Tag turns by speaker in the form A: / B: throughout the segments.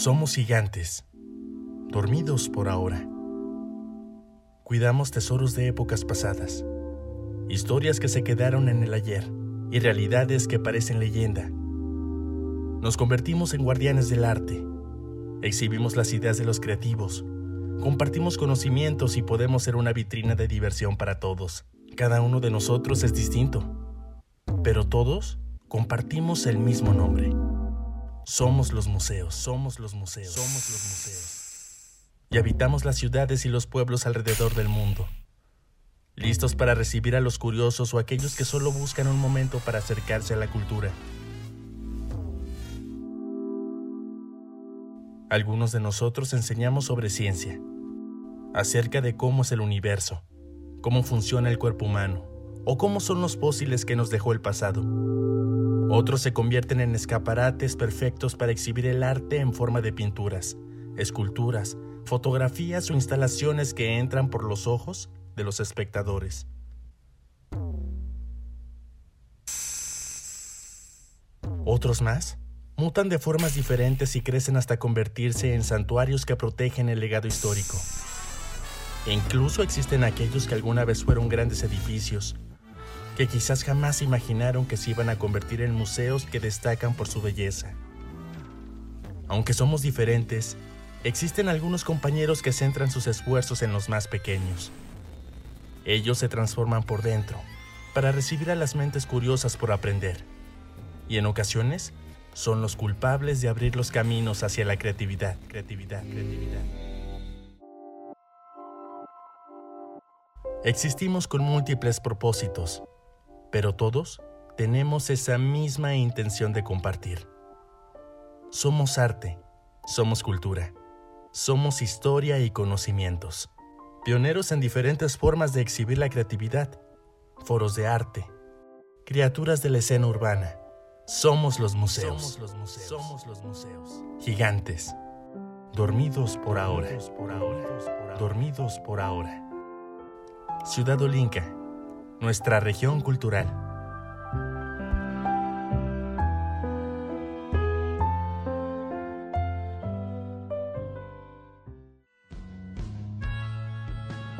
A: Somos gigantes, dormidos por ahora. Cuidamos tesoros de épocas pasadas, historias que se quedaron en el ayer y realidades que parecen leyenda. Nos convertimos en guardianes del arte, exhibimos las ideas de los creativos, compartimos conocimientos y podemos ser una vitrina de diversión para todos. Cada uno de nosotros es distinto, pero todos compartimos el mismo nombre. Somos los museos, somos los museos, somos los museos. Y habitamos las ciudades y los pueblos alrededor del mundo. Listos para recibir a los curiosos o aquellos que solo buscan un momento para acercarse a la cultura. Algunos de nosotros enseñamos sobre ciencia, acerca de cómo es el universo, cómo funciona el cuerpo humano o cómo son los fósiles que nos dejó el pasado. Otros se convierten en escaparates perfectos para exhibir el arte en forma de pinturas, esculturas, fotografías o instalaciones que entran por los ojos de los espectadores. Otros más mutan de formas diferentes y crecen hasta convertirse en santuarios que protegen el legado histórico. E incluso existen aquellos que alguna vez fueron grandes edificios, que quizás jamás imaginaron que se iban a convertir en museos que destacan por su belleza. Aunque somos diferentes, existen algunos compañeros que centran sus esfuerzos en los más pequeños. Ellos se transforman por dentro para recibir a las mentes curiosas por aprender. Y en ocasiones son los culpables de abrir los caminos hacia la creatividad, creatividad, creatividad. Existimos con múltiples propósitos, pero todos tenemos esa misma intención de compartir. Somos arte, somos cultura, somos historia y conocimientos. Pioneros en diferentes formas de exhibir la creatividad, foros de arte, criaturas de la escena urbana. Somos los museos. Somos los museos. Somos los museos. Gigantes. Dormidos por ahora. Dormidos por ahora. Ciudad Olinca, nuestra región cultural.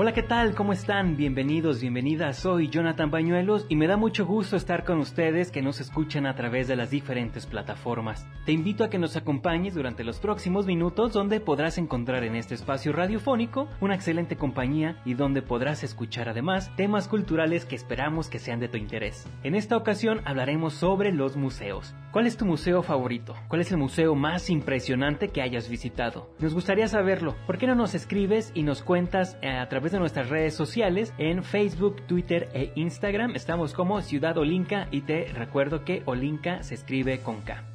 B: Hola, ¿qué tal? ¿Cómo están? Bienvenidos, bienvenidas. Soy Jonathan Bañuelos y me da mucho gusto estar con ustedes que nos escuchan a través de las diferentes plataformas. Te invito a que nos acompañes durante los próximos minutos donde podrás encontrar en este espacio radiofónico una excelente compañía y donde podrás escuchar además temas culturales que esperamos que sean de tu interés. En esta ocasión hablaremos sobre los museos. ¿Cuál es tu museo favorito? ¿Cuál es el museo más impresionante que hayas visitado? Nos gustaría saberlo. ¿Por qué no nos escribes y nos cuentas eh, a través de nuestras redes sociales en Facebook, Twitter e Instagram? Estamos como Ciudad Olinca y te recuerdo que Olinca se escribe con K.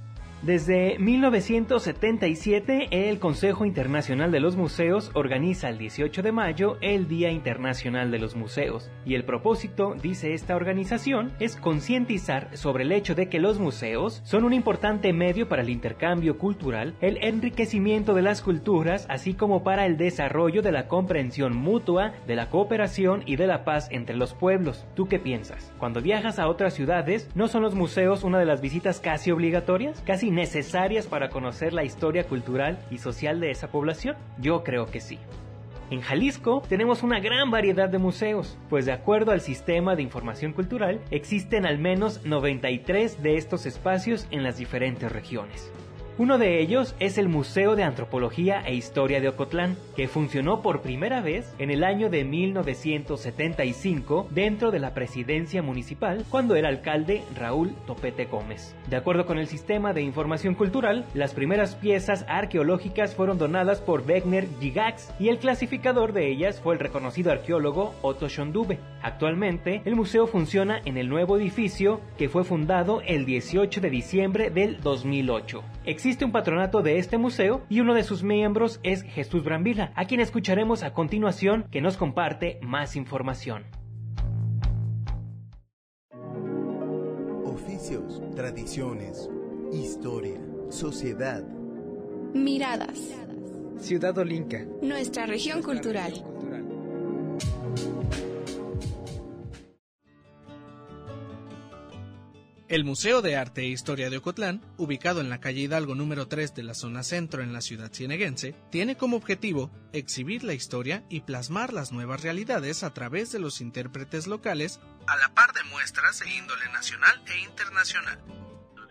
B: Desde 1977, el Consejo Internacional de los Museos organiza el 18 de mayo el Día Internacional de los Museos, y el propósito, dice esta organización, es concientizar sobre el hecho de que los museos son un importante medio para el intercambio cultural, el enriquecimiento de las culturas, así como para el desarrollo de la comprensión mutua, de la cooperación y de la paz entre los pueblos. ¿Tú qué piensas? Cuando viajas a otras ciudades, ¿no son los museos una de las visitas casi obligatorias? ¿Casi necesarias para conocer la historia cultural y social de esa población? Yo creo que sí. En Jalisco tenemos una gran variedad de museos, pues de acuerdo al Sistema de Información Cultural existen al menos 93 de estos espacios en las diferentes regiones. Uno de ellos es el Museo de Antropología e Historia de Ocotlán, que funcionó por primera vez en el año de 1975 dentro de la presidencia municipal cuando el alcalde Raúl Topete Gómez. De acuerdo con el Sistema de Información Cultural, las primeras piezas arqueológicas fueron donadas por Wegner Gigax y el clasificador de ellas fue el reconocido arqueólogo Otto Schondube. Actualmente, el museo funciona en el nuevo edificio que fue fundado el 18 de diciembre del 2008. Existe Existe un patronato de este museo y uno de sus miembros es Jesús Brambila, a quien escucharemos a continuación que nos comparte más información.
C: Oficios, tradiciones, historia, sociedad.
D: Miradas.
E: Ciudad Olinca.
D: Nuestra región cultural.
F: El Museo de Arte e Historia de Ocotlán, ubicado en la calle Hidalgo número 3 de la zona centro en la ciudad cieneguense, tiene como objetivo exhibir la historia y plasmar las nuevas realidades a través de los intérpretes locales, a la par de muestras de índole nacional e internacional.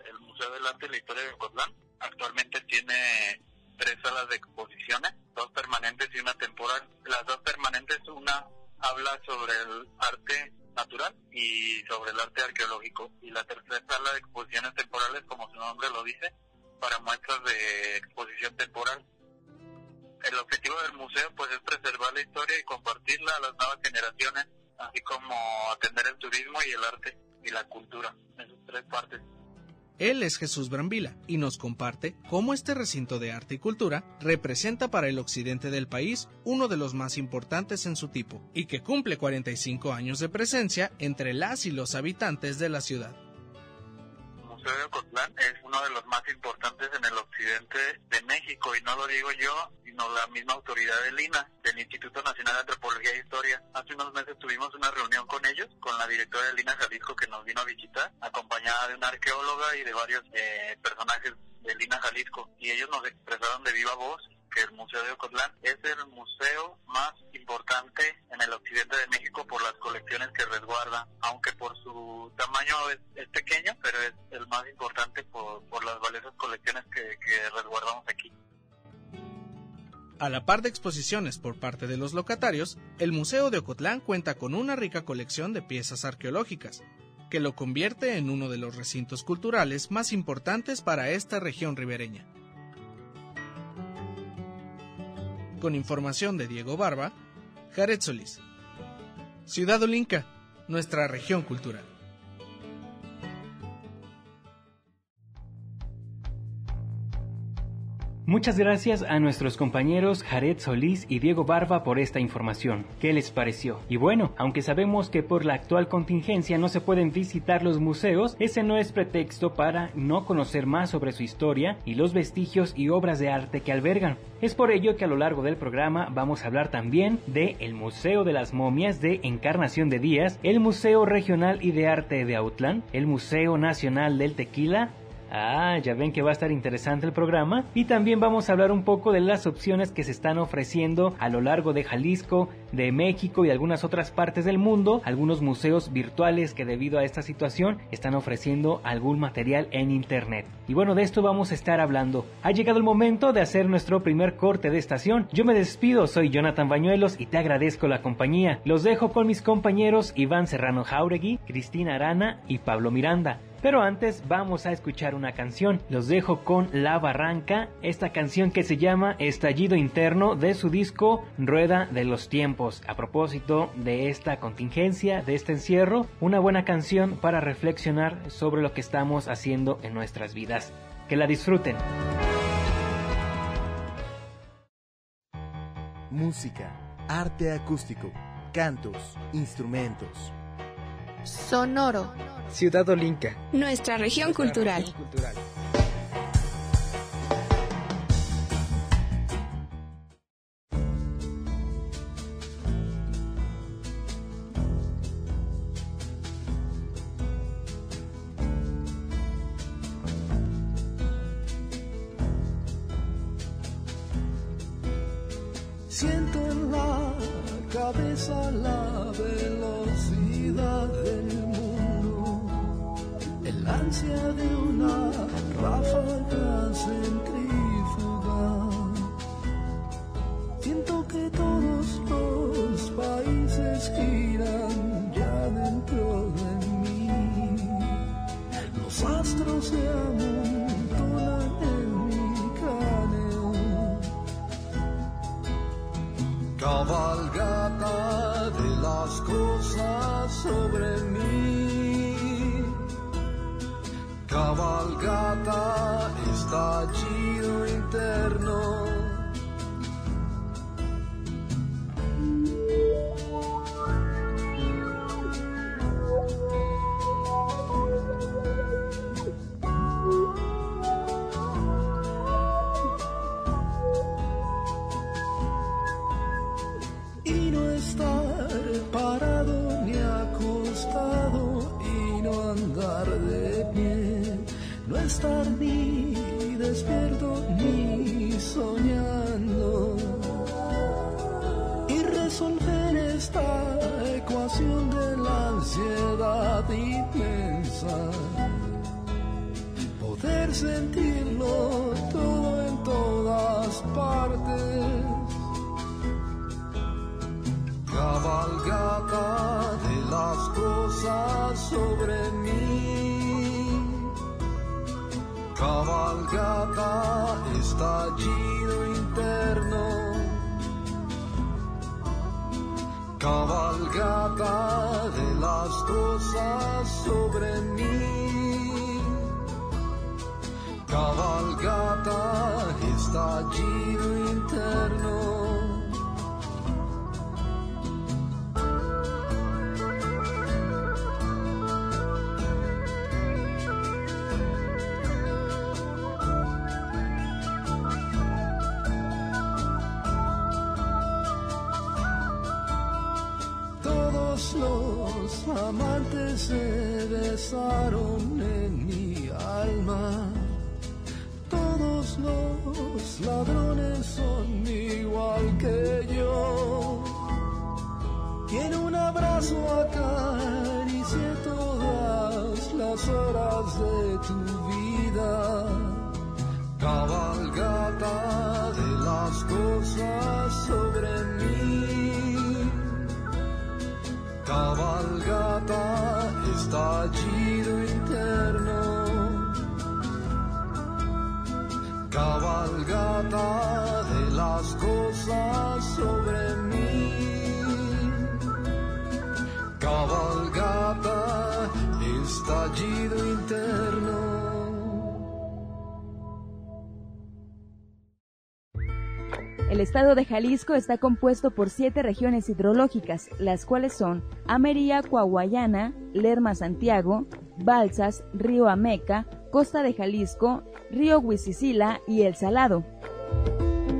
G: El Museo del Arte y la Historia de Ocotlán actualmente tiene tres salas de exposiciones, dos permanentes y una temporal. Las dos permanentes, una habla sobre el arte natural y sobre el arte arqueológico. Y la tercera sala de exposiciones temporales, como su nombre lo dice, para muestras de exposición temporal. El objetivo del museo pues es preservar la historia y compartirla a las nuevas generaciones, así como atender el turismo y el arte y la cultura, en sus tres partes.
F: Él es Jesús Brambila y nos comparte cómo este recinto de arte y cultura representa para el occidente del país uno de los más importantes en su tipo y que cumple 45 años de presencia entre las y los habitantes de la ciudad.
G: El Museo de Ocotlán es uno de los más importantes en el occidente de México y no lo digo yo, sino la misma autoridad del INA, del Instituto Nacional de Antropología e Historia. Hace unos meses tuvimos una reunión con ellos, con la directora del INA Jalisco que nos vino a visitar, acompañada de una arqueóloga y de varios eh, personajes del INA Jalisco. Y ellos nos expresaron de viva voz que el Museo de Ocotlán es el museo más importante en el occidente de México por las colecciones que resguarda, aunque por su tamaño es, es pequeño, pero es el más importante por, por las valiosas colecciones que, que resguardamos aquí.
F: A la par de exposiciones por parte de los locatarios, el Museo de Ocotlán cuenta con una rica colección de piezas arqueológicas, que lo convierte en uno de los recintos culturales más importantes para esta región ribereña. Con información de Diego Barba, Jared Solís. Ciudad Olinca, nuestra región cultural.
B: Muchas gracias a nuestros compañeros Jared Solís y Diego Barba por esta información. ¿Qué les pareció? Y bueno, aunque sabemos que por la actual contingencia no se pueden visitar los museos, ese no es pretexto para no conocer más sobre su historia y los vestigios y obras de arte que albergan. Es por ello que a lo largo del programa vamos a hablar también de el Museo de las Momias de Encarnación de Díaz, el Museo Regional y de Arte de Autlán, el Museo Nacional del Tequila, Ah, ya ven que va a estar interesante el programa. Y también vamos a hablar un poco de las opciones que se están ofreciendo a lo largo de Jalisco, de México y algunas otras partes del mundo. Algunos museos virtuales que debido a esta situación están ofreciendo algún material en internet. Y bueno, de esto vamos a estar hablando. Ha llegado el momento de hacer nuestro primer corte de estación. Yo me despido, soy Jonathan Bañuelos y te agradezco la compañía. Los dejo con mis compañeros Iván Serrano Jauregui, Cristina Arana y Pablo Miranda. Pero antes vamos a escuchar una canción. Los dejo con La Barranca, esta canción que se llama Estallido Interno de su disco Rueda de los Tiempos. A propósito de esta contingencia, de este encierro, una buena canción para reflexionar sobre lo que estamos haciendo en nuestras vidas. Que la disfruten.
C: Música, arte acústico, cantos, instrumentos.
D: Sonoro.
E: Ciudad Olinca.
D: Nuestra región cultural.
H: Siento Cabalgata de las cosas sobre mí. Cabalgata, estallido interno.
I: Estado de Jalisco está compuesto por siete regiones hidrológicas, las cuales son Amería, Coahuayana, Lerma, Santiago, Balsas, Río Ameca, Costa de Jalisco, Río Huizicila y El Salado.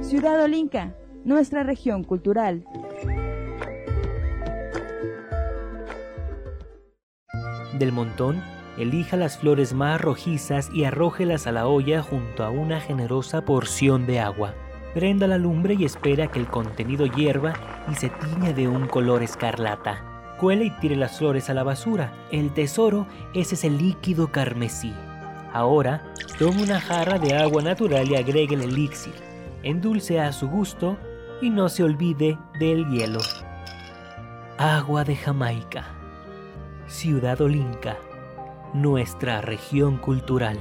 I: Ciudad Olinca, nuestra región cultural.
J: Del montón, elija las flores más rojizas y arrójelas a la olla junto a una generosa porción de agua. Prenda la lumbre y espera que el contenido hierva y se tiña de un color escarlata. Cuele y tire las flores a la basura. El tesoro es ese líquido carmesí. Ahora, tome una jarra de agua natural y agregue el elixir. Endulce a su gusto y no se olvide del hielo. Agua de Jamaica. Ciudad Olinca. Nuestra región cultural.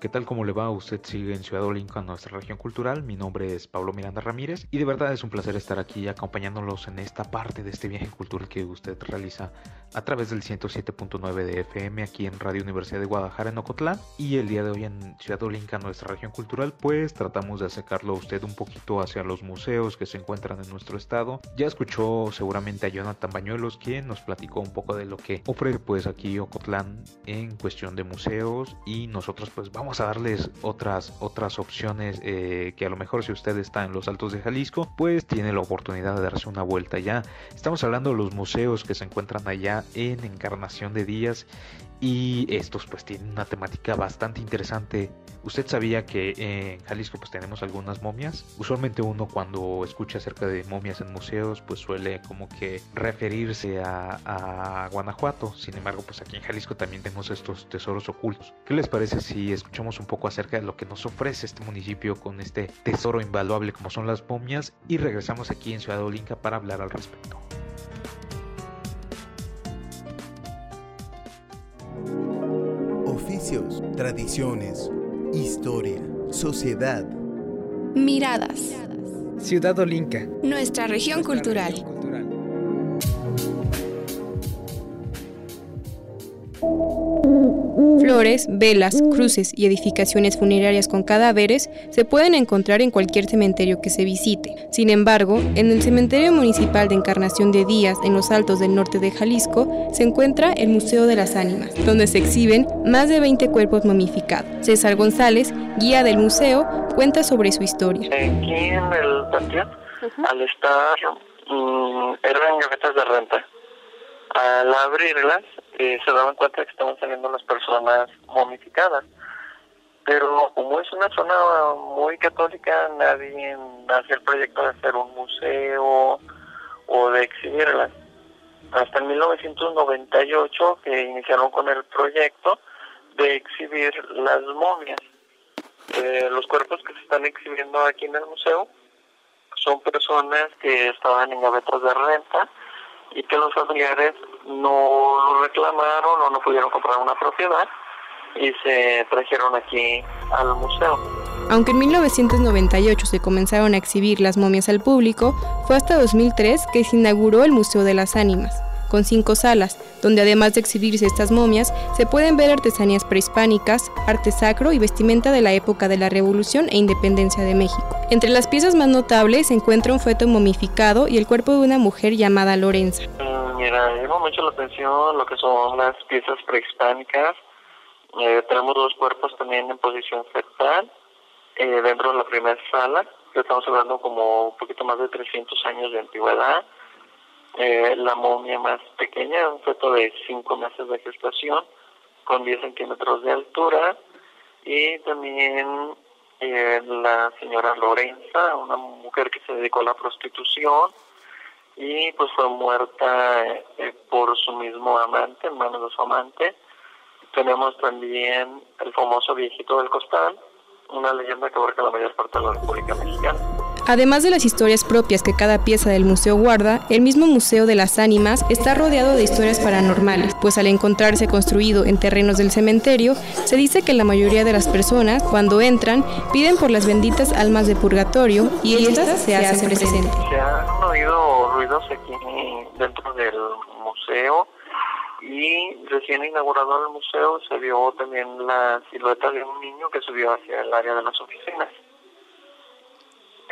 K: ¿Qué tal? ¿Cómo le va? Usted sigue en Ciudad Olinca, nuestra región cultural. Mi nombre es Pablo Miranda Ramírez y de verdad es un placer estar aquí acompañándolos en esta parte de este viaje cultural que usted realiza a través del 107.9 de FM aquí en Radio Universidad de Guadalajara en Ocotlán. Y el día de hoy en Ciudad Olinca, nuestra región cultural, pues tratamos de acercarlo a usted un poquito hacia los museos que se encuentran en nuestro estado. Ya escuchó seguramente a Jonathan Bañuelos quien nos platicó un poco de lo que ofrece pues aquí Ocotlán en cuestión de museos y nosotros pues vamos a darles otras otras opciones eh, que a lo mejor si usted está en los altos de Jalisco pues tiene la oportunidad de darse una vuelta ya estamos hablando de los museos que se encuentran allá en Encarnación de Díaz y estos pues tienen una temática bastante interesante. ¿Usted sabía que en Jalisco pues tenemos algunas momias? Usualmente uno cuando escucha acerca de momias en museos pues suele como que referirse a, a Guanajuato. Sin embargo pues aquí en Jalisco también tenemos estos tesoros ocultos. ¿Qué les parece si escuchamos un poco acerca de lo que nos ofrece este municipio con este tesoro invaluable como son las momias? Y regresamos aquí en Ciudad Olinca para hablar al respecto.
C: Oficios, tradiciones, historia, sociedad.
D: Miradas.
E: Ciudad Olinca.
D: Nuestra región cultural.
L: Flores, velas, cruces y edificaciones funerarias con cadáveres se pueden encontrar en cualquier cementerio que se visite. Sin embargo, en el Cementerio Municipal de Encarnación de Díaz, en los Altos del Norte de Jalisco, se encuentra el Museo de las Ánimas, donde se exhiben más de 20 cuerpos momificados. César González, guía del museo, cuenta sobre su historia.
M: Aquí en el panteón, al estar, mm, eran gavetas de renta. Al abrirlas, eh, se daban cuenta que estaban saliendo las personas momificadas. Pero como es una zona muy católica, nadie hace el proyecto de hacer un museo o de exhibirlas. Hasta en 1998 que iniciaron con el proyecto de exhibir las momias. Eh, los cuerpos que se están exhibiendo aquí en el museo son personas que estaban en gavetas de renta y que los familiares no lo reclamaron o no pudieron comprar una propiedad y se trajeron aquí al museo.
L: Aunque en 1998 se comenzaron a exhibir las momias al público, fue hasta 2003 que se inauguró el Museo de las Ánimas, con cinco salas, donde además de exhibirse estas momias, se pueden ver artesanías prehispánicas, arte sacro y vestimenta de la época de la Revolución e Independencia de México. Entre las piezas más notables se encuentra un feto momificado y el cuerpo de una mujer llamada Lorenza.
M: Mira, llama mucho la atención lo que son las piezas prehispánicas. Eh, tenemos dos cuerpos también en posición fetal eh, dentro de la primera sala. Estamos hablando como un poquito más de 300 años de antigüedad. Eh, la momia más pequeña, un feto de 5 meses de gestación, con 10 centímetros de altura. Y también eh, la señora Lorenza, una mujer que se dedicó a la prostitución y pues fue muerta eh, por su mismo amante, en manos de su amante. Tenemos también el famoso viejito del costal, una leyenda que abarca la mayor parte de la República Mexicana.
L: Además de las historias propias que cada pieza del museo guarda, el mismo Museo de las Ánimas está rodeado de historias paranormales, pues al encontrarse construido en terrenos del cementerio, se dice que la mayoría de las personas, cuando entran, piden por las benditas almas de purgatorio y estas se hacen presentes.
M: Se han oído ruidos aquí dentro del museo y recién inaugurado el museo se vio también la silueta de un niño que subió hacia el área de las oficinas.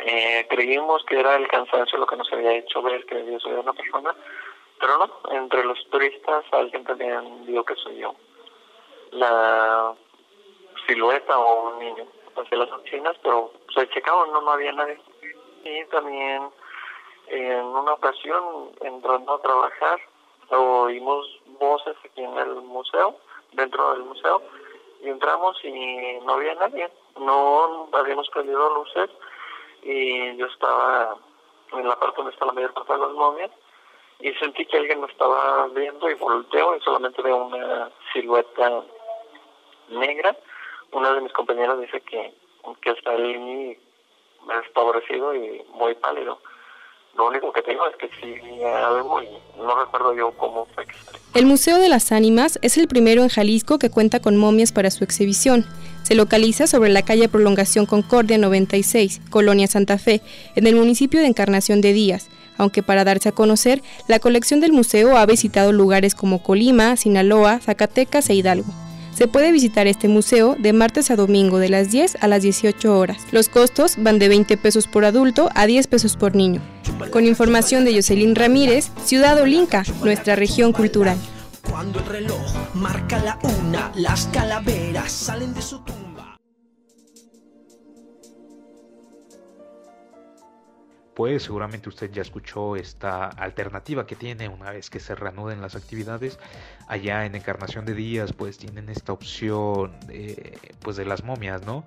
M: Eh, creímos que era el cansancio lo que nos había hecho ver que había sido una persona, pero no, entre los turistas alguien también vio que soy yo. La silueta o un niño hacia las oficinas, pero se checaban, no, no había nadie. Y también en una ocasión, entrando a trabajar, oímos voces aquí en el museo, dentro del museo, y entramos y no había nadie. No habíamos prendido luces y yo estaba en la parte donde está la mayor parte de las momias y sentí que alguien me estaba viendo y volteo y solamente veo una silueta negra. Una de mis compañeras dice que, que está ahí desfavorecido y muy pálido. Lo único que tengo es que sí algo y no recuerdo yo cómo fue.
L: El Museo de las Ánimas es el primero en Jalisco que cuenta con momias para su exhibición. Se localiza sobre la calle Prolongación Concordia 96, Colonia Santa Fe, en el municipio de Encarnación de Díaz, aunque para darse a conocer, la colección del museo ha visitado lugares como Colima, Sinaloa, Zacatecas e Hidalgo. Se puede visitar este museo de martes a domingo de las 10 a las 18 horas. Los costos van de 20 pesos por adulto a 10 pesos por niño. Con información de Jocelyn Ramírez, Ciudad Olinca, nuestra región cultural.
N: Cuando el reloj marca la una, las calaveras salen de su tumba.
K: Pues seguramente usted ya escuchó esta alternativa que tiene una vez que se reanuden las actividades. Allá en Encarnación de Díaz pues tienen esta opción pues de las momias, ¿no?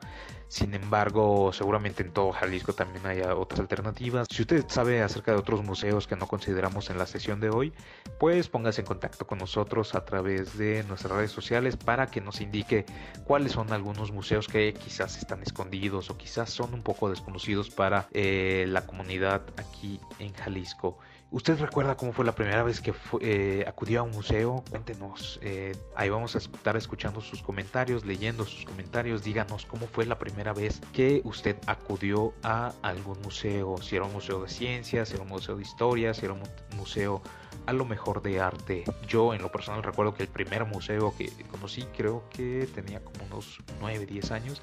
K: Sin embargo, seguramente en todo Jalisco también hay otras alternativas. Si usted sabe acerca de otros museos que no consideramos en la sesión de hoy, pues póngase en contacto con nosotros a través de nuestras redes sociales para que nos indique cuáles son algunos museos que quizás están escondidos o quizás son un poco desconocidos para eh, la comunidad aquí en Jalisco. ¿Usted recuerda cómo fue la primera vez que eh, acudió a un museo? Cuéntenos. Eh, ahí vamos a estar escuchando sus comentarios, leyendo sus comentarios. Díganos cómo fue la primera vez que usted acudió a algún museo. Si era un museo de ciencias, si era un museo de historia, si era un museo a lo mejor de arte. Yo en lo personal recuerdo que el primer museo que conocí creo que tenía como unos 9, 10 años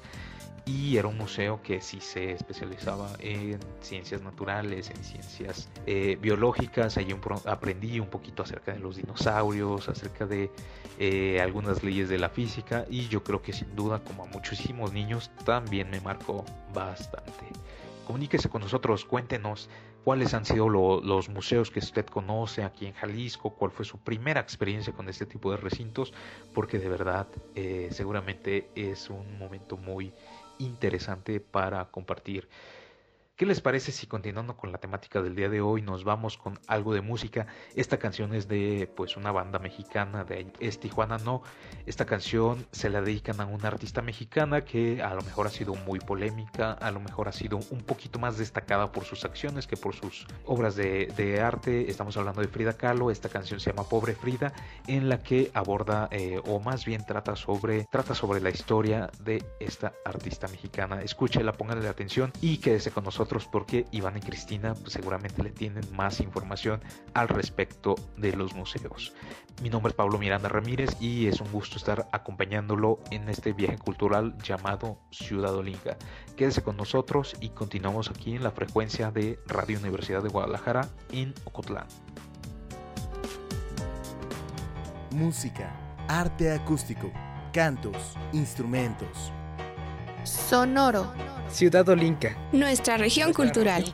K: y era un museo que sí se especializaba en ciencias naturales, en ciencias eh, biológicas. Allí aprendí un poquito acerca de los dinosaurios, acerca de eh, algunas leyes de la física y yo creo que sin duda, como a muchísimos niños, también me marcó bastante. Comuníquese con nosotros, cuéntenos cuáles han sido los museos que usted conoce aquí en Jalisco, cuál fue su primera experiencia con este tipo de recintos, porque de verdad eh, seguramente es un momento muy interesante para compartir. ¿Qué les parece si continuando con la temática del día de hoy nos vamos con algo de música? Esta canción es de pues una banda mexicana de es Tijuana No. Esta canción se la dedican a una artista mexicana que a lo mejor ha sido muy polémica, a lo mejor ha sido un poquito más destacada por sus acciones que por sus obras de, arte. Estamos hablando de Frida Kahlo. Esta canción se llama Pobre Frida, en la que aborda eh, o más bien trata sobre trata sobre la historia de esta artista mexicana. Escúchela, pónganle atención y quédese con nosotros porque Iván y Cristina pues, seguramente le tienen más información al respecto de los museos. Mi nombre es Pablo Miranda Ramírez y es un gusto estar acompañándolo en este viaje cultural llamado Ciudad Olinga. Quédese con nosotros y continuamos aquí en la frecuencia de Radio Universidad de Guadalajara en Ocotlán.
C: Música, arte acústico, cantos, instrumentos.
O: Sonoro.
E: Ciudad Olinca.
O: Nuestra región cultural.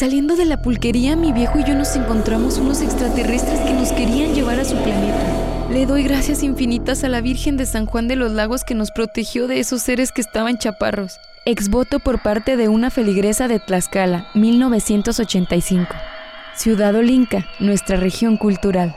P: Saliendo de la pulquería, mi viejo y yo nos encontramos unos extraterrestres que nos querían llevar a su planeta. Le doy gracias infinitas a la Virgen de San Juan de los Lagos que nos protegió de esos seres que estaban chaparros. Exvoto por parte de una feligresa de Tlaxcala, 1985. Ciudad Olinca, nuestra región cultural.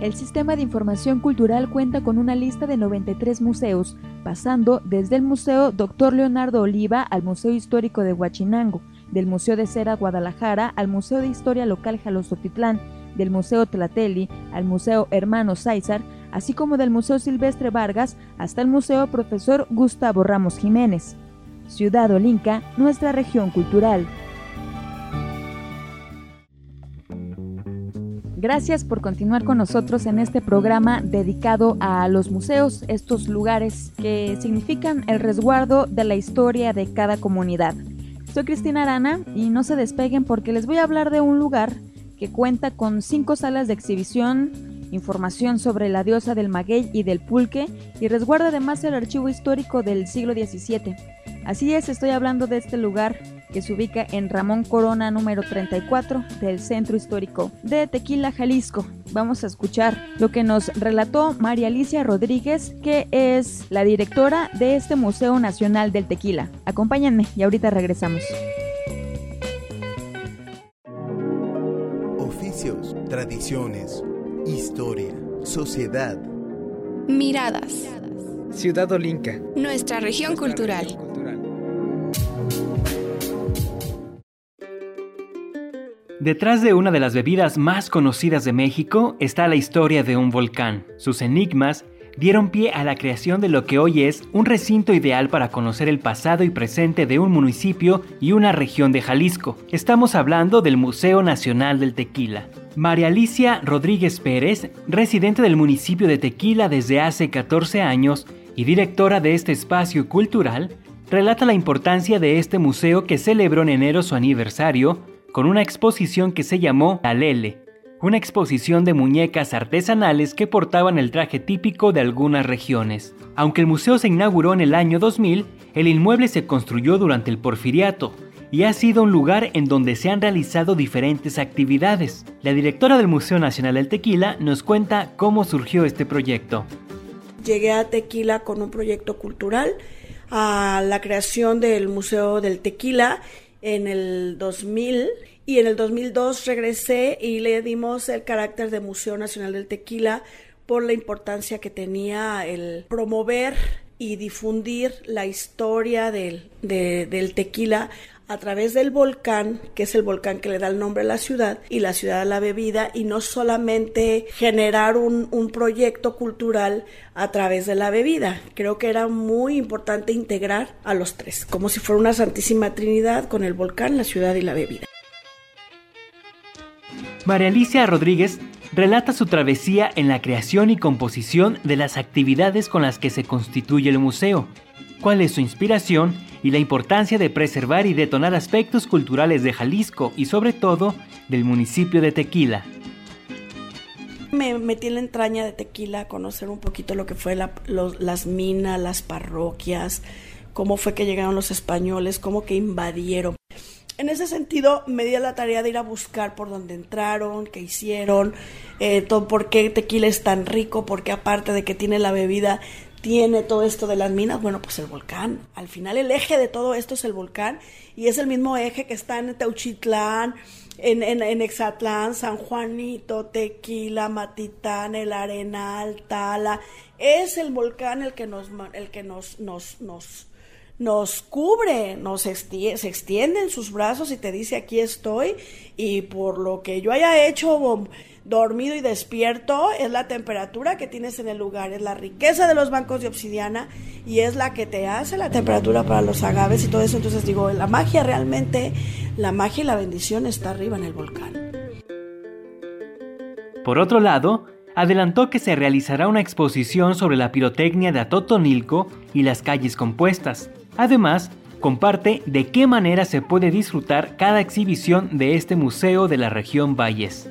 I: El Sistema de Información Cultural cuenta con una lista de 93 museos, pasando desde el Museo Dr. Leonardo Oliva al Museo Histórico de Huachinango, del Museo de Cera Guadalajara al Museo de Historia Local Jalostotitlán, del Museo Tlateli al Museo Hermano Sáizar, así como del Museo Silvestre Vargas hasta el Museo Profesor Gustavo Ramos Jiménez. Ciudad Olinca, nuestra región cultural. Gracias por continuar con nosotros en este programa dedicado a los museos, estos lugares que significan el resguardo de la historia de cada comunidad. Soy Cristina Arana y no se despeguen porque les voy a hablar de un lugar que cuenta con cinco salas de exhibición, información sobre la diosa del maguey y del pulque y resguarda además el archivo histórico del siglo XVII. Así es, estoy hablando de este lugar que se ubica en Ramón Corona número 34 del Centro Histórico de Tequila, Jalisco. Vamos a escuchar lo que nos relató María Alicia Rodríguez, que es la directora de este Museo Nacional del Tequila. Acompáñenme y ahorita regresamos.
C: Oficios, tradiciones, historia, sociedad.
D: Miradas.
E: Ciudad Olinca.
D: Nuestra región cultural.
B: Detrás de una de las bebidas más conocidas de México está la historia de un volcán. Sus enigmas dieron pie a la creación de lo que hoy es un recinto ideal para conocer el pasado y presente de un municipio y una región de Jalisco. Estamos hablando del Museo Nacional del Tequila. María Alicia Rodríguez Pérez, residente del municipio de Tequila desde hace 14 años y directora de este espacio cultural, relata la importancia de este museo que celebró en enero su aniversario con una exposición que se llamó La Lele, una exposición de muñecas artesanales que portaban el traje típico de algunas regiones. Aunque el museo se inauguró en el año 2000, el inmueble se construyó durante el porfiriato y ha sido un lugar en donde se han realizado diferentes actividades. La directora del Museo Nacional del Tequila nos cuenta cómo surgió este proyecto.
Q: Llegué a Tequila con un proyecto cultural, a la creación del Museo del Tequila en el 2000 y en el 2002 regresé y le dimos el carácter de Museo Nacional del Tequila por la importancia que tenía el promover y difundir la historia del, del tequila a través del volcán, que es el volcán que le da el nombre a la ciudad y la ciudad a la bebida, y no solamente generar un, un proyecto cultural a través de la bebida. Creo que era muy importante integrar a los tres, como si fuera una santísima trinidad con el volcán, la ciudad y la bebida.
B: María Alicia Rodríguez relata su travesía en la creación y composición de las actividades con las que se constituye el museo, cuál es su inspiración y la importancia de preservar y detonar aspectos culturales de Jalisco y sobre todo del municipio de Tequila.
Q: Me metí en la entraña de Tequila a conocer un poquito lo que fue las minas, las parroquias, cómo fue que llegaron los españoles, cómo que invadieron. En ese sentido, me di a la tarea de ir a buscar por dónde entraron, qué hicieron, eh, todo, por qué tequila es tan rico, porque aparte de que tiene la bebida, tiene todo esto de las minas? Bueno, pues el volcán. Al final el eje de todo esto es el volcán y es el mismo eje que está en Teuchitlán, en, en, Exatlán, San Juanito, Tequila, Matitán, el Arenal, Tala. Es el volcán el que nos, el que nos, nos, nos, nos cubre, nos se extiende en sus brazos y te dice aquí estoy y por lo que yo haya hecho dormido y despierto es la temperatura que tienes en el lugar, es la riqueza de los bancos de obsidiana y es la que te hace la temperatura para los agaves y todo eso. Entonces digo, la magia realmente, la magia y la bendición está arriba en el volcán.
B: Por otro lado, adelantó que se realizará una exposición sobre la pirotecnia de Atotonilco y las calles compuestas. Además, comparte de qué manera se puede disfrutar cada exhibición de este museo de la región Valles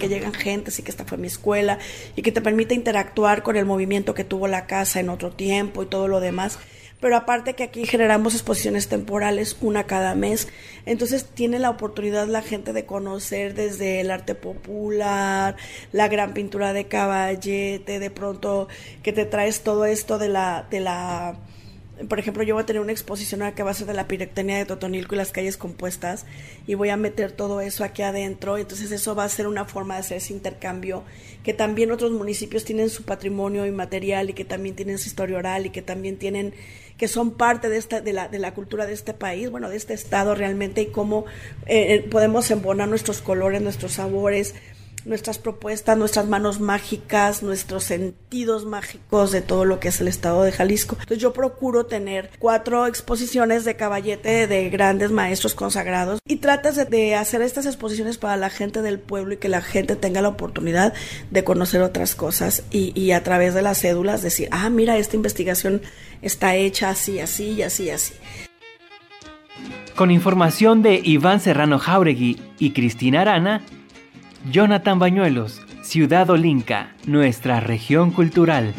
Q: que llegan gentes y que esta fue mi escuela y que te permite interactuar con el movimiento que tuvo la casa en otro tiempo y todo lo demás. pero aparte que aquí generamos exposiciones temporales, una cada mes, entonces tiene la oportunidad la gente de conocer desde el arte popular, la gran pintura de caballete, de pronto que te traes todo esto de la, de la por ejemplo, yo voy a tener una exposición que va a ser de la pirotecnia de Totonilco y las calles compuestas y voy a meter todo eso aquí adentro. Entonces eso va a ser una forma de hacer ese intercambio que también otros municipios tienen su patrimonio inmaterial y que también tienen su historia oral y que también tienen que son parte de esta de la, de la cultura de este país, bueno, de este estado realmente y cómo eh, eh, podemos embonar nuestros colores, nuestros sabores nuestras propuestas, nuestras manos mágicas, nuestros sentidos mágicos de todo lo que es el estado de Jalisco. Entonces yo procuro tener cuatro exposiciones de caballete de grandes maestros consagrados y tratas de, hacer estas exposiciones para la gente del pueblo y que la gente tenga la oportunidad de conocer otras cosas y, a través de las cédulas decir, ah, mira, esta investigación está hecha así, así y así así.
B: Con información de Iván Serrano Jauregui y Cristina Arana, Jonathan Bañuelos, Ciudad Olinca, nuestra región cultural.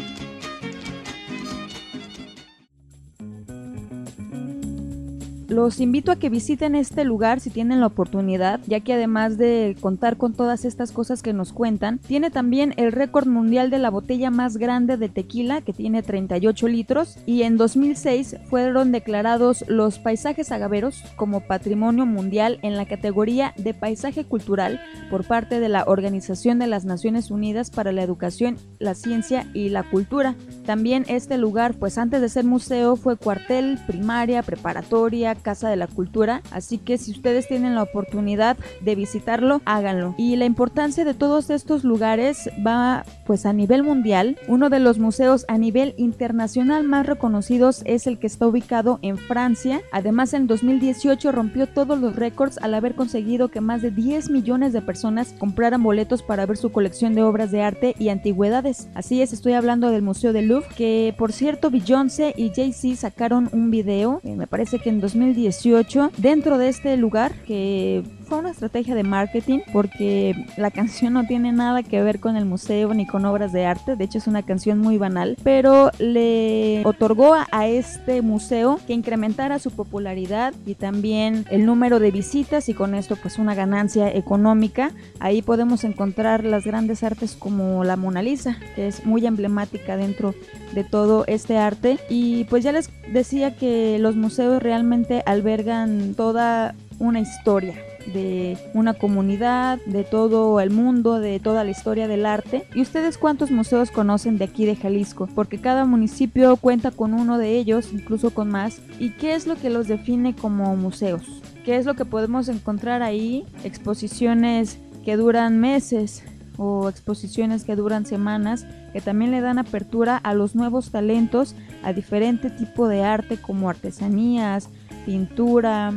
I: Los invito a que visiten este lugar si tienen la oportunidad, ya que además de contar con todas estas cosas que nos cuentan, tiene también el récord mundial de la botella más grande de tequila, que tiene 38 litros, y en 2006 fueron declarados los paisajes agaveros como patrimonio mundial en la categoría de paisaje cultural por parte de la Organización de las Naciones Unidas para la Educación, la Ciencia y la Cultura. También este lugar, pues antes de ser museo, fue cuartel, primaria, preparatoria, Casa de la Cultura, así que si ustedes tienen la oportunidad de visitarlo, háganlo. Y la importancia de todos estos lugares va pues a nivel mundial. Uno de los museos a nivel internacional más reconocidos es el que está ubicado en Francia. Además en 2018 rompió todos los récords al haber conseguido que más de 10 millones de personas compraran boletos para ver su colección de obras de arte y antigüedades. Así es, estoy hablando del Museo del Louvre, que por cierto Beyoncé y Jay-Z sacaron un video, eh, me parece que en 2018 18 dentro de este lugar que fue una estrategia de marketing porque la canción no tiene nada que ver con el museo ni con obras de arte, de hecho es una canción muy banal, pero le otorgó a este museo que incrementara su popularidad y también el número de visitas y con esto pues una ganancia económica. Ahí podemos encontrar las grandes artes como la Mona Lisa, que es muy emblemática dentro de todo este arte y pues ya les decía que los museos realmente albergan toda una historia de una comunidad, de todo el mundo, de toda la historia del arte. ¿Y ustedes cuántos museos conocen de aquí de Jalisco? Porque cada municipio cuenta con uno de ellos, incluso con más. ¿Y qué es lo que los define como museos? ¿Qué es lo que podemos encontrar ahí? Exposiciones que duran meses o exposiciones que duran semanas, que también le dan apertura a los nuevos talentos, a diferente tipo de arte como artesanías, pintura,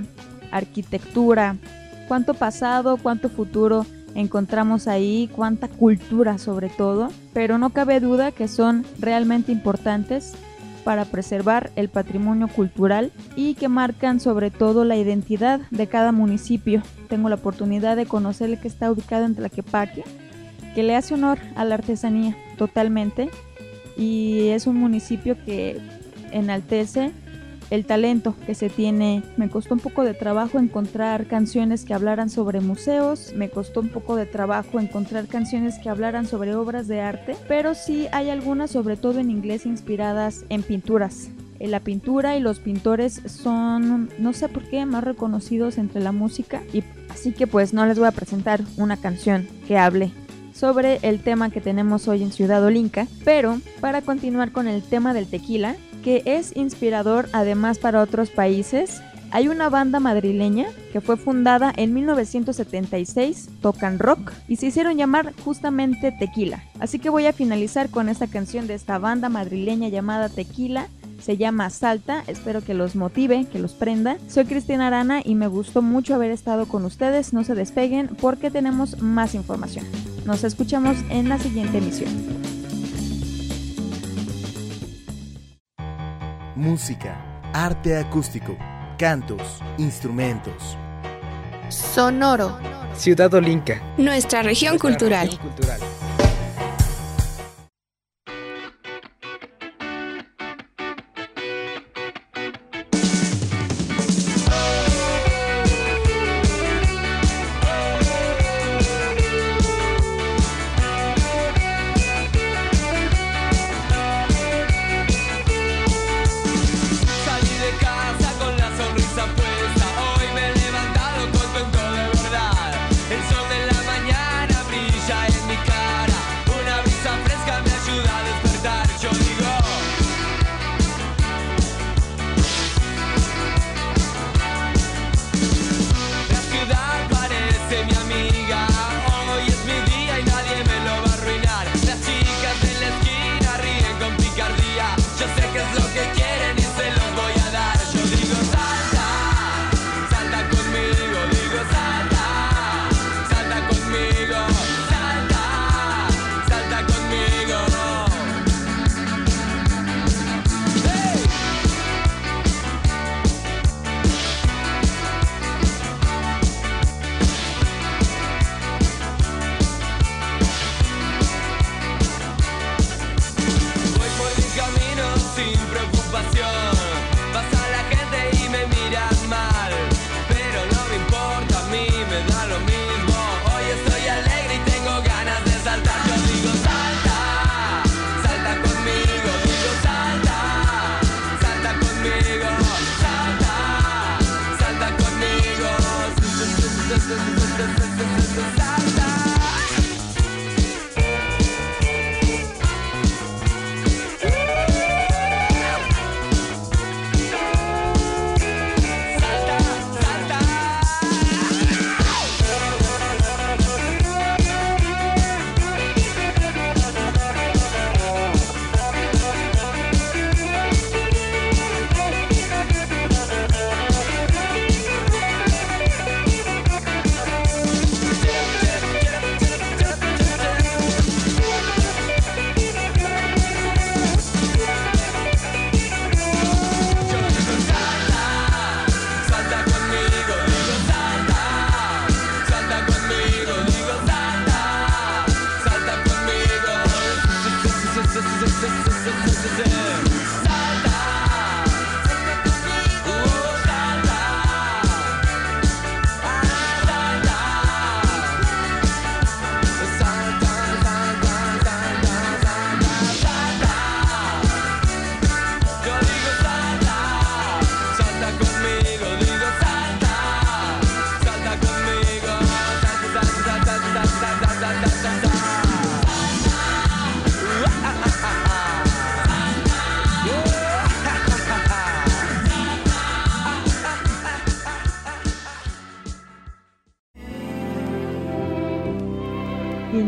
I: arquitectura, cuánto pasado, cuánto futuro encontramos ahí, cuánta cultura sobre todo, pero no cabe duda que son realmente importantes para preservar el patrimonio cultural y que marcan sobre todo la identidad de cada municipio. Tengo la oportunidad de conocer el que está ubicado en Tlaquepaque, que le hace honor a la artesanía totalmente y es un municipio que enaltece el talento que se tiene. Me costó un poco de trabajo encontrar canciones que hablaran sobre museos, me costó un poco de trabajo encontrar canciones que hablaran sobre obras de arte, pero sí hay algunas, sobre todo en inglés, inspiradas en pinturas. Eh, la pintura y los pintores son, no sé por qué, más reconocidos entre la música y así que pues no les voy a presentar una canción que hable sobre el tema que tenemos hoy en Ciudad Olinca, pero para continuar con el tema del tequila, que es inspirador además para otros países. Hay una banda madrileña que fue fundada en 1976, tocan rock y se hicieron llamar justamente Tequila. Así que voy a finalizar con esta canción de esta banda madrileña llamada Tequila. Se llama Salta, espero que los motive, que los prenda. Soy Cristina Arana y me gustó mucho haber estado con ustedes. No se despeguen porque tenemos más información. Nos escuchamos en la siguiente emisión.
C: música, arte acústico, cantos, instrumentos.
D: Sonoro.
E: Ciudad Olinca.
D: Nuestra región cultural.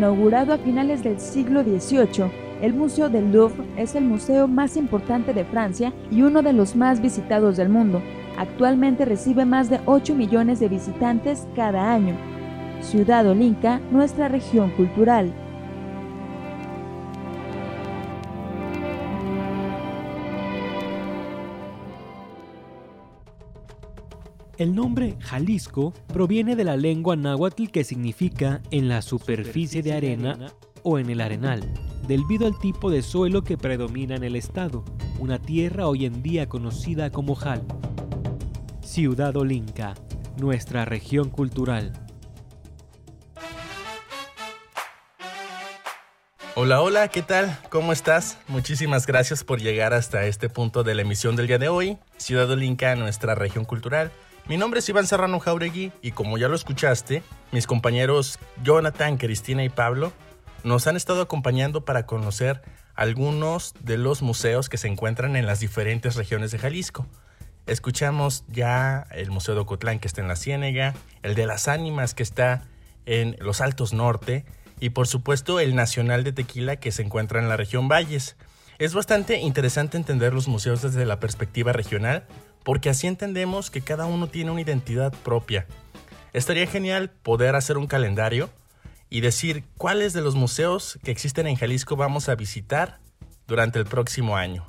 I: Inaugurado a finales del siglo XVIII, el Museo del Louvre es el museo más importante de Francia y uno de los más visitados del mundo. Actualmente recibe más de 8 millones de visitantes cada año. Ciudad Olinca, nuestra región cultural.
J: El nombre Jalisco proviene de la lengua náhuatl que significa en la superficie de arena o en el arenal, debido al tipo de suelo que predomina en el estado, una tierra hoy en día conocida como Jal. Ciudad Olinca, nuestra región cultural.
A: Hola, hola, ¿qué tal? ¿Cómo estás? Muchísimas gracias por llegar hasta este punto de la emisión del día de hoy. Ciudad Olinca, nuestra región cultural. Mi nombre es Iván Serrano Jauregui y como ya lo escuchaste, mis compañeros Jonathan, Cristina y Pablo nos han estado acompañando para conocer algunos de los museos que se encuentran en las diferentes regiones de Jalisco. Escuchamos ya el Museo de Ocotlán que está en la Ciénega, el de las Ánimas que está en los Altos Norte y por supuesto el Nacional de Tequila que se encuentra en la región Valles. Es bastante interesante entender los museos desde la perspectiva regional porque así entendemos que cada uno tiene una identidad propia. Estaría genial poder hacer un calendario y decir cuáles de los museos que existen en Jalisco vamos a visitar durante el próximo año.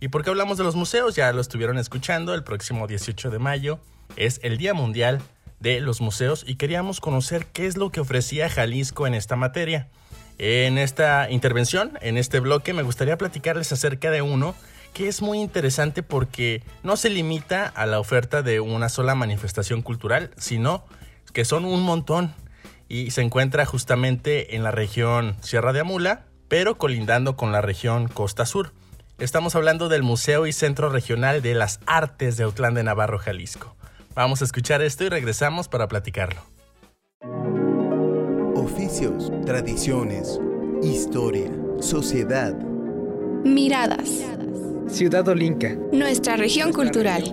A: ¿Y por qué hablamos de los museos? Ya lo estuvieron escuchando, el próximo 18 de mayo es el Día Mundial de los Museos y queríamos conocer qué es lo que ofrecía Jalisco en esta materia. En esta intervención, en este bloque, me gustaría platicarles acerca de uno que es muy interesante porque no se limita a la oferta de una sola manifestación cultural, sino que son un montón y se encuentra justamente en la región Sierra de Amula, pero colindando con la región Costa Sur. Estamos hablando del Museo y Centro Regional de las Artes de Autlán de Navarro, Jalisco. Vamos a escuchar esto y regresamos para platicarlo.
C: Oficios, tradiciones, historia, sociedad.
D: Miradas.
E: Ciudad Olinca.
D: Nuestra región cultural.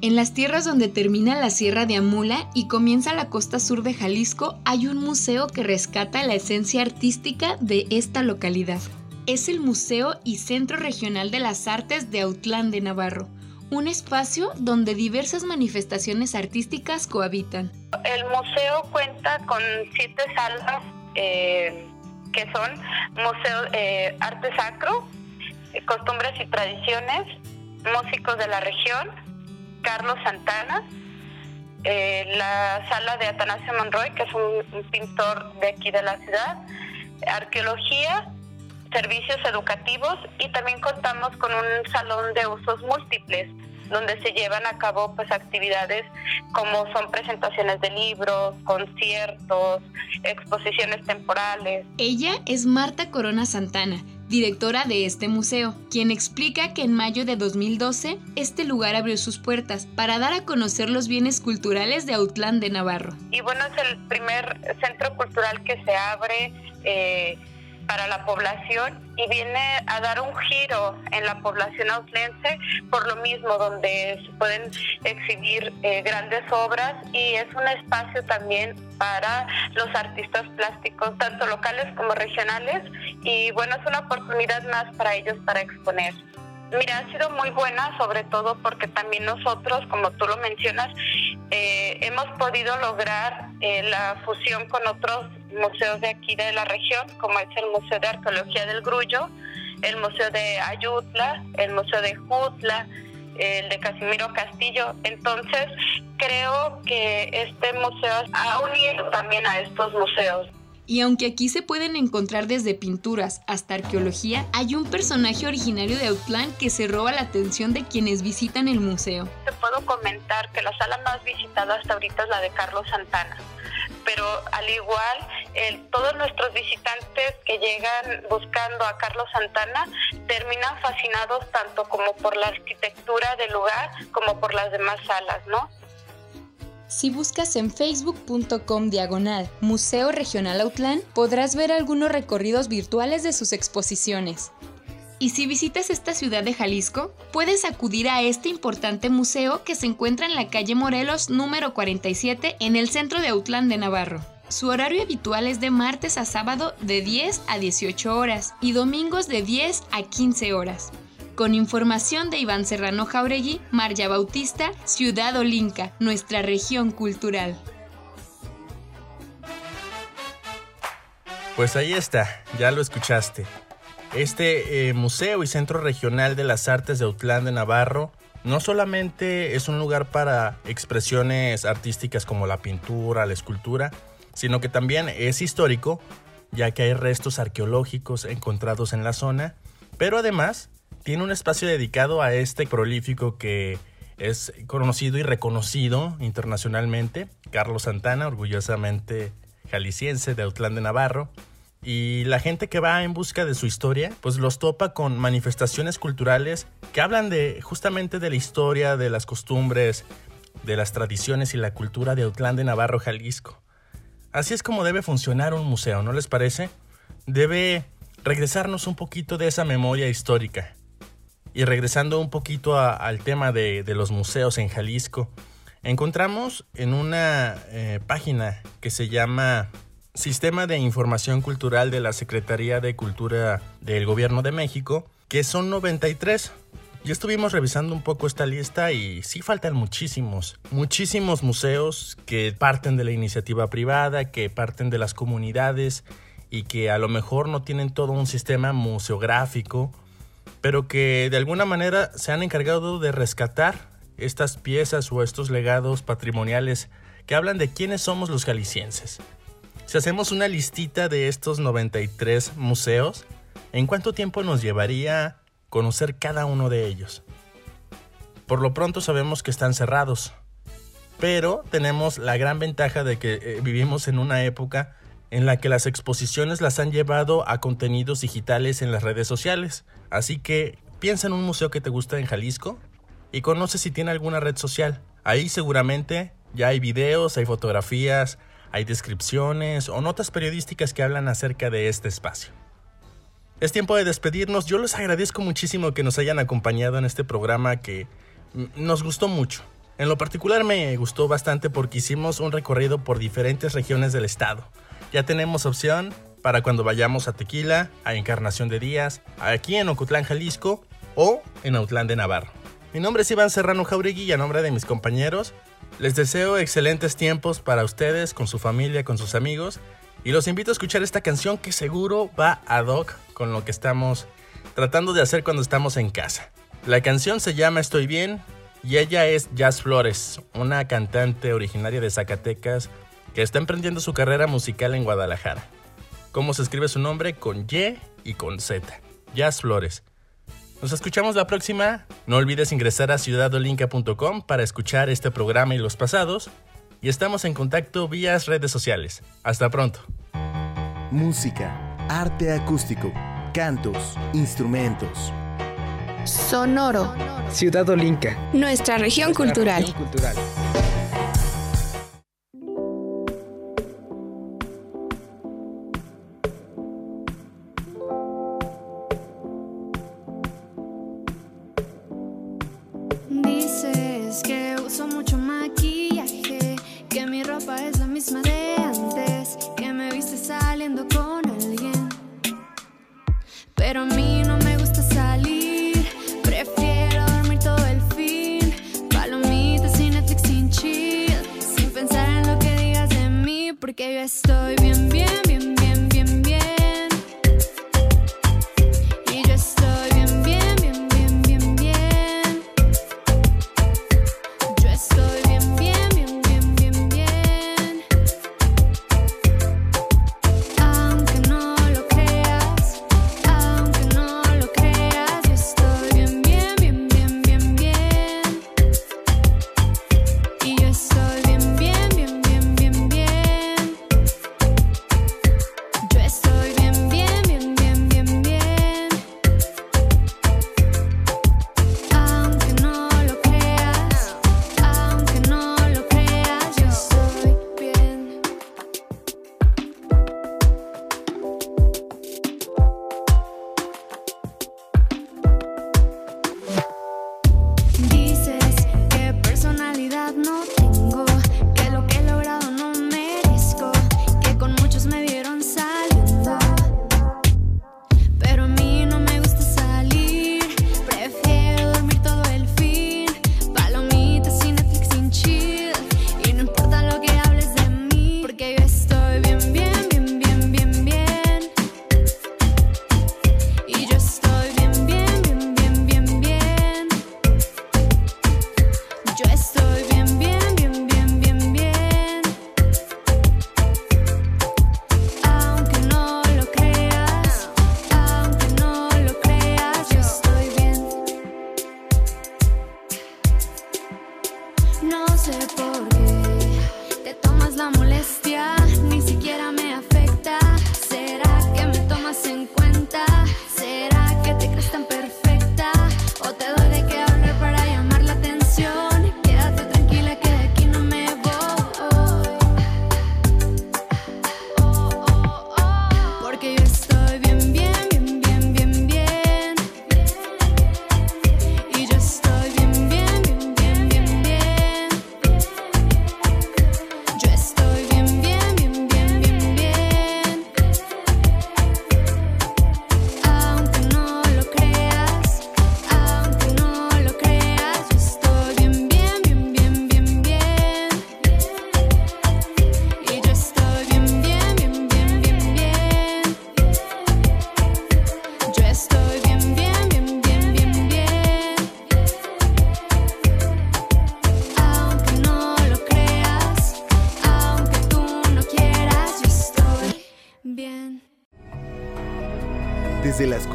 P: En las tierras donde termina la Sierra de Amula y comienza la costa sur de Jalisco hay un museo que rescata la esencia artística de esta localidad. Es el Museo y Centro Regional de las Artes de Autlán de Navarro, un espacio donde diversas manifestaciones artísticas cohabitan.
R: El museo cuenta con siete salas eh, que son Museo eh, Arte Sacro, Costumbres y Tradiciones, Músicos de la Región, Carlos Santana, eh, la sala de Atanasio Monroy, que es un, pintor de aquí de la ciudad, arqueología, servicios educativos y también contamos con un salón de usos múltiples donde se llevan a cabo pues actividades como son presentaciones de libros, conciertos, exposiciones temporales.
P: Ella es Marta Corona Santana, directora de este museo, quien explica que en mayo de 2012 este lugar abrió sus puertas para dar a conocer los bienes culturales de Autlán de Navarro.
R: Y bueno, es el primer centro cultural que se abre. Eh, para la población y viene a dar un giro en la población autlense por lo mismo donde se pueden exhibir eh, grandes obras y es un espacio también para los artistas plásticos tanto locales como regionales y bueno es una oportunidad más para ellos para exponer. Mira, ha sido muy buena, sobre todo porque también nosotros, como tú lo mencionas, eh, hemos podido lograr eh, la fusión con otros museos de aquí de la región, como es el Museo de Arqueología del Grullo, el Museo de Ayutla, el Museo de Jutla, el de Casimiro Castillo. Entonces, creo que este museo ha unido también a estos museos.
P: Y aunque aquí se pueden encontrar desde pinturas hasta arqueología, hay un personaje originario de Autlán que se roba la atención de quienes visitan el museo.
R: Te puedo comentar que la sala más visitada hasta ahorita es la de Carlos Santana pero al igual todos nuestros visitantes que llegan buscando a Carlos Santana terminan fascinados tanto como por la arquitectura del lugar como por las demás salas, ¿no?
P: Si buscas en facebook.com diagonal Museo Regional Autlán, podrás ver algunos recorridos virtuales de sus exposiciones. Y si visitas esta ciudad de Jalisco, puedes acudir a este importante museo que se encuentra en la calle Morelos número 47 en el centro de Autlán de Navarro. Su horario habitual es de martes a sábado de 10 a 18 horas y domingos de 10 a 15 horas. Con información de Iván Serrano Jauregui, Marya Bautista, Ciudad Olinca, nuestra región cultural.
A: Pues ahí está, ya lo escuchaste. Este eh, Museo y Centro Regional de las Artes de Autlán de Navarro no solamente es un lugar para expresiones artísticas como la pintura, la escultura, sino que también es histórico, ya que hay restos arqueológicos encontrados en la zona, pero además tiene un espacio dedicado a este prolífico que es conocido y reconocido internacionalmente, Carlos Santana, orgullosamente jalisciense de Autlán de Navarro. Y la gente que va en busca de su historia, pues los topa con manifestaciones culturales que hablan de justamente de la historia, de las costumbres, de las tradiciones y la cultura de Autlán de Navarro, Jalisco. Así es como debe funcionar un museo, ¿no les parece? Debe regresarnos un poquito de esa memoria histórica y regresando un poquito al tema de, los museos en Jalisco, encontramos en una eh, página que se llama Sistema de Información Cultural de la Secretaría de Cultura del Gobierno de México, que son 93. Ya estuvimos revisando un poco esta lista y sí faltan muchísimos, muchísimos museos que parten de la iniciativa privada, que parten de las comunidades y que a lo mejor no tienen todo un sistema museográfico pero que de alguna manera se han encargado de rescatar estas piezas o estos legados patrimoniales que hablan de quiénes somos los jaliscienses. Si hacemos una listita de estos 93 museos, ¿en cuánto tiempo nos llevaría conocer cada uno de ellos? Por lo pronto sabemos que están cerrados, pero tenemos la gran ventaja de que eh, vivimos en una época en la que las exposiciones las han llevado a contenidos digitales en las redes sociales. Así que piensa en un museo que te gusta en Jalisco y conoce si tiene alguna red social. Ahí seguramente ya hay videos, hay fotografías, hay descripciones o notas periodísticas que hablan acerca de este espacio. Es tiempo de despedirnos. Yo les agradezco muchísimo que nos hayan acompañado en este programa que nos gustó mucho. En lo particular me gustó bastante porque hicimos un recorrido por diferentes regiones del estado. Ya tenemos opción para cuando vayamos a Tequila, a Encarnación de Díaz, aquí en Ocotlán, Jalisco o en Autlán de Navarro. Mi nombre es Iván Serrano Jauregui y a nombre de mis compañeros les deseo excelentes tiempos para ustedes, con su familia, con sus amigos y los invito a escuchar esta canción que seguro va ad hoc con lo que estamos tratando de hacer cuando estamos en casa. La canción se llama Estoy bien y ella es Jazz Flores, una cantante originaria de Zacatecas que está emprendiendo su carrera musical en Guadalajara cómo se escribe su nombre con Y y con Z. Jazz Flores. Nos escuchamos la próxima. No olvides ingresar a ciudadolinca.com para escuchar este programa y los pasados. Y estamos en contacto vía redes sociales. Hasta pronto.
C: Música, arte acústico, cantos, instrumentos.
D: Sonoro.
E: Ciudad Olinca.
D: Nuestra. Región cultural.